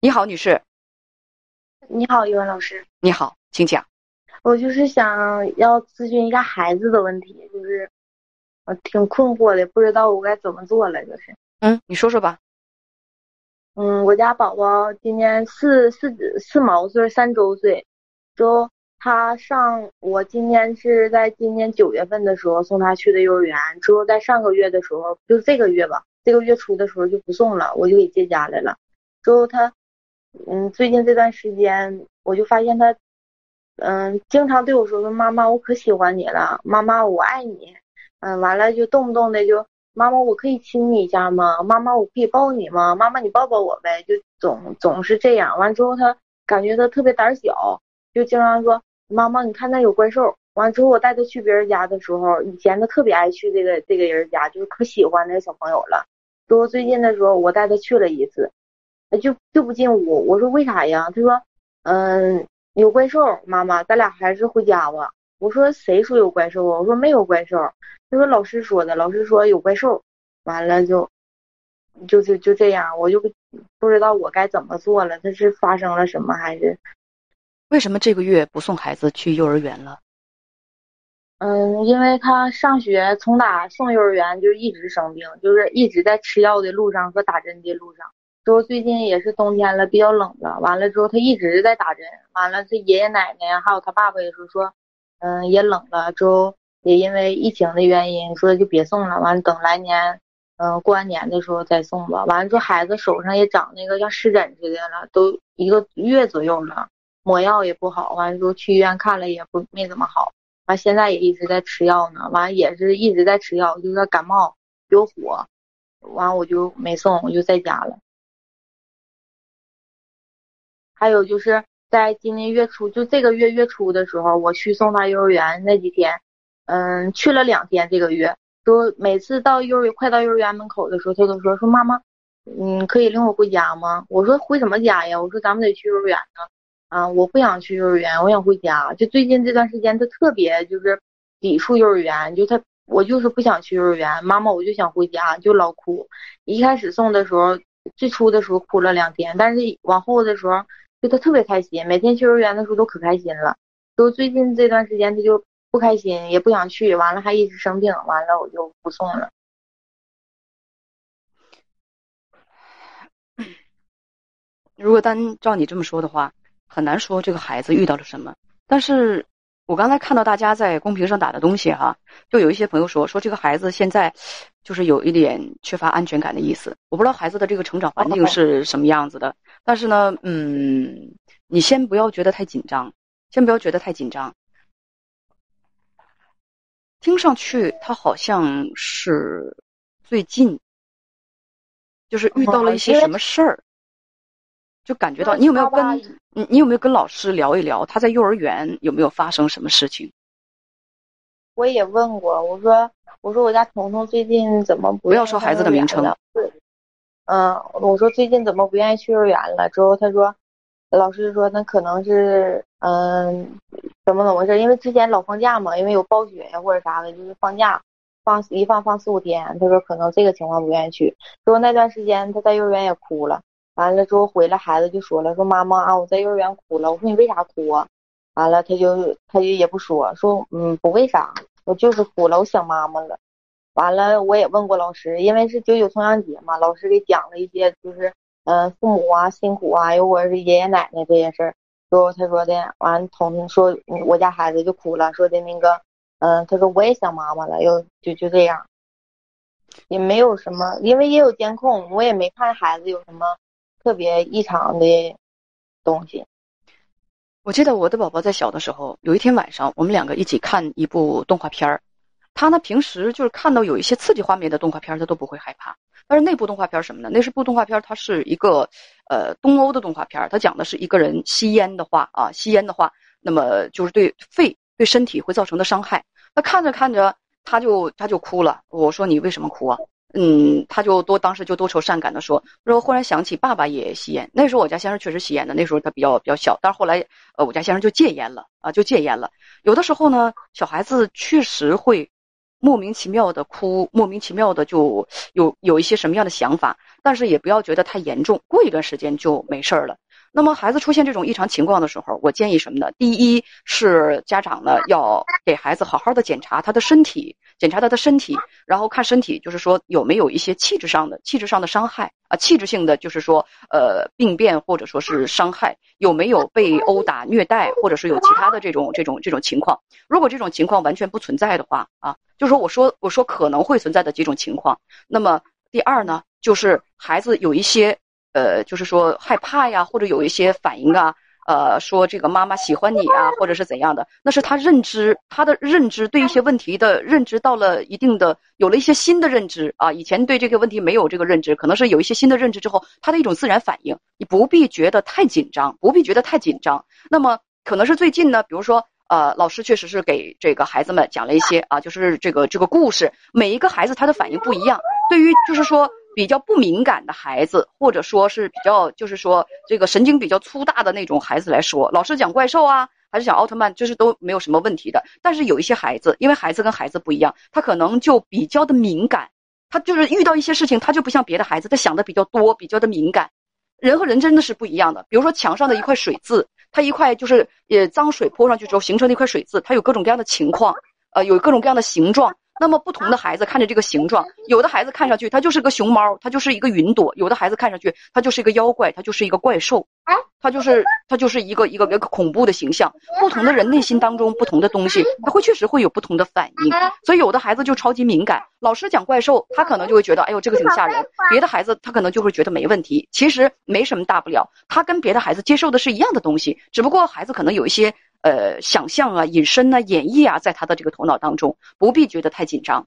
你好，女士。你好，语文老师。你好，请讲。我就是想要咨询一下孩子的问题，就是我挺困惑的，不知道我该怎么做了，就是。嗯，你说说吧。嗯，我家宝宝今年四四四毛岁，三周岁。之后他上，我今年是在今年九月份的时候送他去的幼儿园。之后在上个月的时候，就这个月吧，这个月初的时候就不送了，我就给接家来了。之后他，嗯，最近这段时间我就发现他，嗯，经常对我说说妈妈，我可喜欢你了，妈妈我爱你。嗯，完了就动不动的就。妈妈，我可以亲你一下吗？妈妈，我可以抱你吗？妈妈，你抱抱我呗。就总总是这样。完之后，他感觉他特别胆小，就经常说：“妈妈，你看那有怪兽。”完之后，我带他去别人家的时候，以前他特别爱去这个这个人家，就是可喜欢那个小朋友了。之后最近的时候，我带他去了一次，就就不进屋。我说为啥呀？他说：“嗯，有怪兽。”妈妈，咱俩还是回家吧。我说谁说有怪兽啊？我说没有怪兽。他说老师说的，老师说有怪兽。完了就，就就就这样，我就不知道我该怎么做了。他是发生了什么还是？为什么这个月不送孩子去幼儿园了？嗯，因为他上学从打送幼儿园就一直生病，就是一直在吃药的路上和打针的路上。之后最近也是冬天了，比较冷了。完了之后他一直在打针。完了，他爷爷奶奶还有他爸爸也是说。嗯，也冷了，之后也因为疫情的原因，说就别送了。完了，等来年，嗯，过完年的时候再送吧。完了之后，孩子手上也长那个像湿疹似的了，都一个月左右了，抹药也不好。完了之后去医院看了也不没怎么好。完现在也一直在吃药呢。完了也是一直在吃药，就是感冒有火。完我就没送，我就在家了。还有就是。在今年月初，就这个月月初的时候，我去送他幼儿园那几天，嗯，去了两天。这个月，说每次到幼儿园快到幼儿园门口的时候，他都说说妈妈，嗯，可以领我回家吗？我说回什么家呀？我说咱们得去幼儿园呢。啊，我不想去幼儿园，我想回家。就最近这段时间，他特别就是抵触幼儿园，就他我就是不想去幼儿园，妈妈我就想回家，就老哭。一开始送的时候，最初的时候哭了两天，但是往后的时候。就他特别开心，每天去幼儿园的时候都可开心了。就最近这段时间他就不开心，也不想去，完了还一直生病，完了我就不送了。如果单照你这么说的话，很难说这个孩子遇到了什么。但是我刚才看到大家在公屏上打的东西哈，就有一些朋友说说这个孩子现在就是有一点缺乏安全感的意思。我不知道孩子的这个成长环境是什么样子的。但是呢，嗯，你先不要觉得太紧张，先不要觉得太紧张。听上去他好像是最近，就是遇到了一些什么事儿，就感觉到你有没有跟你你有没有跟老师聊一聊他在幼儿园有没有发生什么事情？我也问过，我说我说我家彤彤最近怎么不要说孩子的名称？嗯，我说最近怎么不愿意去幼儿园了？之后他说，老师说那可能是嗯，怎么怎么回事？因为之前老放假嘛，因为有暴雪呀或者啥的，就是放假放一放放四五天。他说可能这个情况不愿意去。之后那段时间他在幼儿园也哭了，完了之后回来孩子就说了，说妈妈啊，我在幼儿园哭了。我说你为啥哭啊？完了他就他就也不说，说嗯不为啥，我就是哭了，我想妈妈了。完了，我也问过老师，因为是九九重阳节嘛，老师给讲了一些，就是嗯，父母啊辛苦啊，又或者是爷爷奶奶这些事儿。之后他说的，完同说我家孩子就哭了，说的那个，嗯，他说我也想妈妈了，又就就这样，也没有什么，因为也有监控，我也没看孩子有什么特别异常的东西。我记得我的宝宝在小的时候，有一天晚上，我们两个一起看一部动画片儿。他呢，平时就是看到有一些刺激画面的动画片，他都不会害怕。但是那部动画片什么呢？那是部动画片，它是一个呃东欧的动画片，它讲的是一个人吸烟的话啊，吸烟的话，那么就是对肺、对身体会造成的伤害。他看着看着，他就他就哭了。我说你为什么哭啊？嗯，他就多当时就多愁善感的说，说忽然想起爸爸也吸烟。那时候我家先生确实吸烟的，那时候他比较比较小，但是后来呃我家先生就戒烟了啊，就戒烟了。有的时候呢，小孩子确实会。莫名其妙的哭，莫名其妙的就有有一些什么样的想法，但是也不要觉得太严重，过一段时间就没事儿了。那么孩子出现这种异常情况的时候，我建议什么呢？第一是家长呢要给孩子好好的检查他的身体，检查他的身体，然后看身体，就是说有没有一些气质上的气质上的伤害啊，气质性的就是说呃病变或者说是伤害，有没有被殴打虐待，或者是有其他的这种这种这种情况。如果这种情况完全不存在的话啊，就是说我说我说可能会存在的几种情况。那么第二呢，就是孩子有一些。呃，就是说害怕呀，或者有一些反应啊，呃，说这个妈妈喜欢你啊，或者是怎样的，那是他认知，他的认知对一些问题的认知到了一定的，有了一些新的认知啊，以前对这个问题没有这个认知，可能是有一些新的认知之后，他的一种自然反应，你不必觉得太紧张，不必觉得太紧张。那么可能是最近呢，比如说呃，老师确实是给这个孩子们讲了一些啊，就是这个这个故事，每一个孩子他的反应不一样，对于就是说。比较不敏感的孩子，或者说是比较就是说这个神经比较粗大的那种孩子来说，老师讲怪兽啊，还是讲奥特曼，就是都没有什么问题的。但是有一些孩子，因为孩子跟孩子不一样，他可能就比较的敏感，他就是遇到一些事情，他就不像别的孩子，他想的比较多，比较的敏感。人和人真的是不一样的。比如说墙上的一块水渍，它一块就是呃脏水泼上去之后形成的一块水渍，它有各种各样的情况，呃，有各种各样的形状。那么不同的孩子看着这个形状，有的孩子看上去他就是个熊猫，他就是一个云朵；有的孩子看上去他就是一个妖怪，他就是一个怪兽，他就是他就是一个一个一个恐怖的形象。不同的人内心当中不同的东西，他会确实会有不同的反应。所以有的孩子就超级敏感，老师讲怪兽，他可能就会觉得哎呦这个挺吓人；别的孩子他可能就会觉得没问题，其实没什么大不了。他跟别的孩子接受的是一样的东西，只不过孩子可能有一些。呃，想象啊，隐身啊，演绎啊，在他的这个头脑当中，不必觉得太紧张。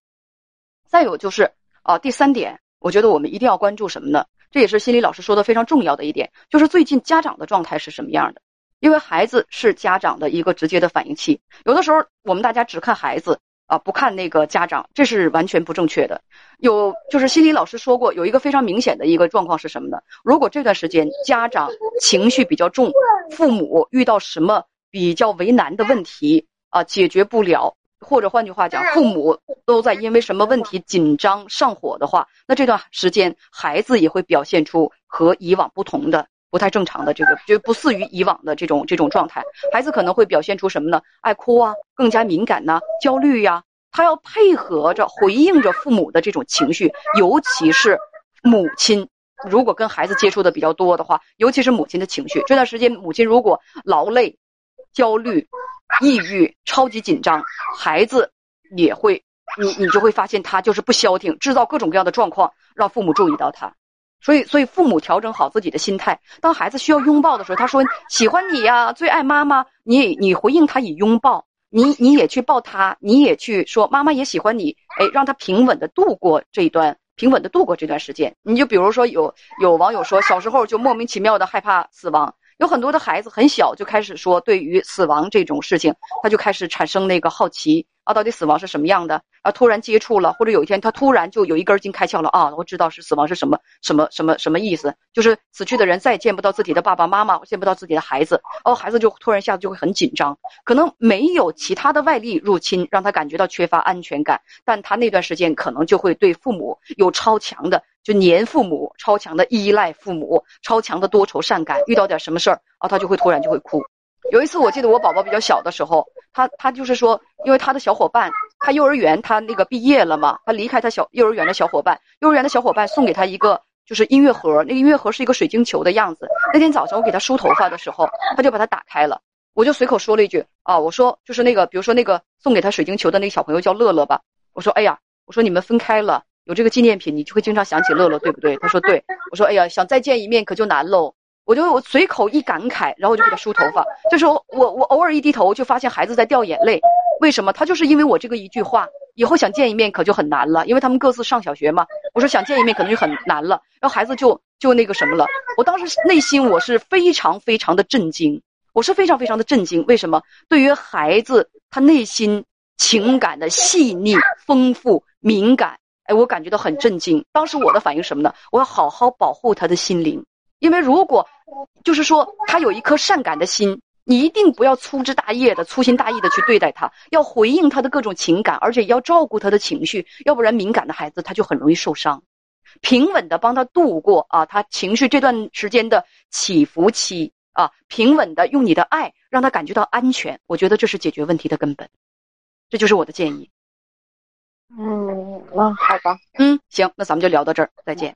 再有就是啊，第三点，我觉得我们一定要关注什么呢？这也是心理老师说的非常重要的一点，就是最近家长的状态是什么样的？因为孩子是家长的一个直接的反应器。有的时候我们大家只看孩子啊，不看那个家长，这是完全不正确的。有就是心理老师说过，有一个非常明显的一个状况是什么呢？如果这段时间家长情绪比较重，父母遇到什么？比较为难的问题啊，解决不了，或者换句话讲，父母都在因为什么问题紧张上火的话，那这段时间孩子也会表现出和以往不同的、不太正常的这个，就不似于以往的这种这种状态。孩子可能会表现出什么呢？爱哭啊，更加敏感呐，焦虑呀，他要配合着回应着父母的这种情绪，尤其是母亲，如果跟孩子接触的比较多的话，尤其是母亲的情绪，这段时间母亲如果劳累。焦虑、抑郁、超级紧张，孩子也会，你你就会发现他就是不消停，制造各种各样的状况，让父母注意到他。所以，所以父母调整好自己的心态，当孩子需要拥抱的时候，他说喜欢你呀，最爱妈妈，你你回应他以拥抱，你你也去抱他，你也去说妈妈也喜欢你，哎，让他平稳的度过这一段，平稳的度过这段时间。你就比如说有有网友说，小时候就莫名其妙的害怕死亡。有很多的孩子很小就开始说，对于死亡这种事情，他就开始产生那个好奇啊，到底死亡是什么样的？啊，突然接触了，或者有一天他突然就有一根筋开窍了啊，我知道是死亡是什么什么什么什么意思，就是死去的人再也见不到自己的爸爸妈妈，见不到自己的孩子，哦，孩子就突然一下子就会很紧张，可能没有其他的外力入侵让他感觉到缺乏安全感，但他那段时间可能就会对父母有超强的。就黏父母，超强的依赖父母，超强的多愁善感，遇到点什么事儿啊，他就会突然就会哭。有一次，我记得我宝宝比较小的时候，他他就是说，因为他的小伙伴，他幼儿园他那个毕业了嘛，他离开他小幼儿园的小伙伴，幼儿园的小伙伴送给他一个就是音乐盒，那个音乐盒是一个水晶球的样子。那天早上我给他梳头发的时候，他就把它打开了，我就随口说了一句啊，我说就是那个，比如说那个送给他水晶球的那个小朋友叫乐乐吧，我说哎呀，我说你们分开了。有这个纪念品，你就会经常想起乐乐，对不对？他说对，我说哎呀，想再见一面可就难喽。我就我随口一感慨，然后我就给他梳头发。这时候我我偶尔一低头，就发现孩子在掉眼泪。为什么？他就是因为我这个一句话，以后想见一面可就很难了，因为他们各自上小学嘛。我说想见一面可能就很难了，然后孩子就就那个什么了。我当时内心我是非常非常的震惊，我是非常非常的震惊。为什么？对于孩子他内心情感的细腻、丰富、敏感。哎，我感觉到很震惊。当时我的反应什么呢？我要好好保护他的心灵，因为如果，就是说他有一颗善感的心，你一定不要粗枝大叶的、粗心大意的去对待他，要回应他的各种情感，而且要照顾他的情绪，要不然敏感的孩子他就很容易受伤。平稳的帮他度过啊，他情绪这段时间的起伏期啊，平稳的用你的爱让他感觉到安全，我觉得这是解决问题的根本。这就是我的建议。嗯，那好吧。嗯，行，那咱们就聊到这儿，再见。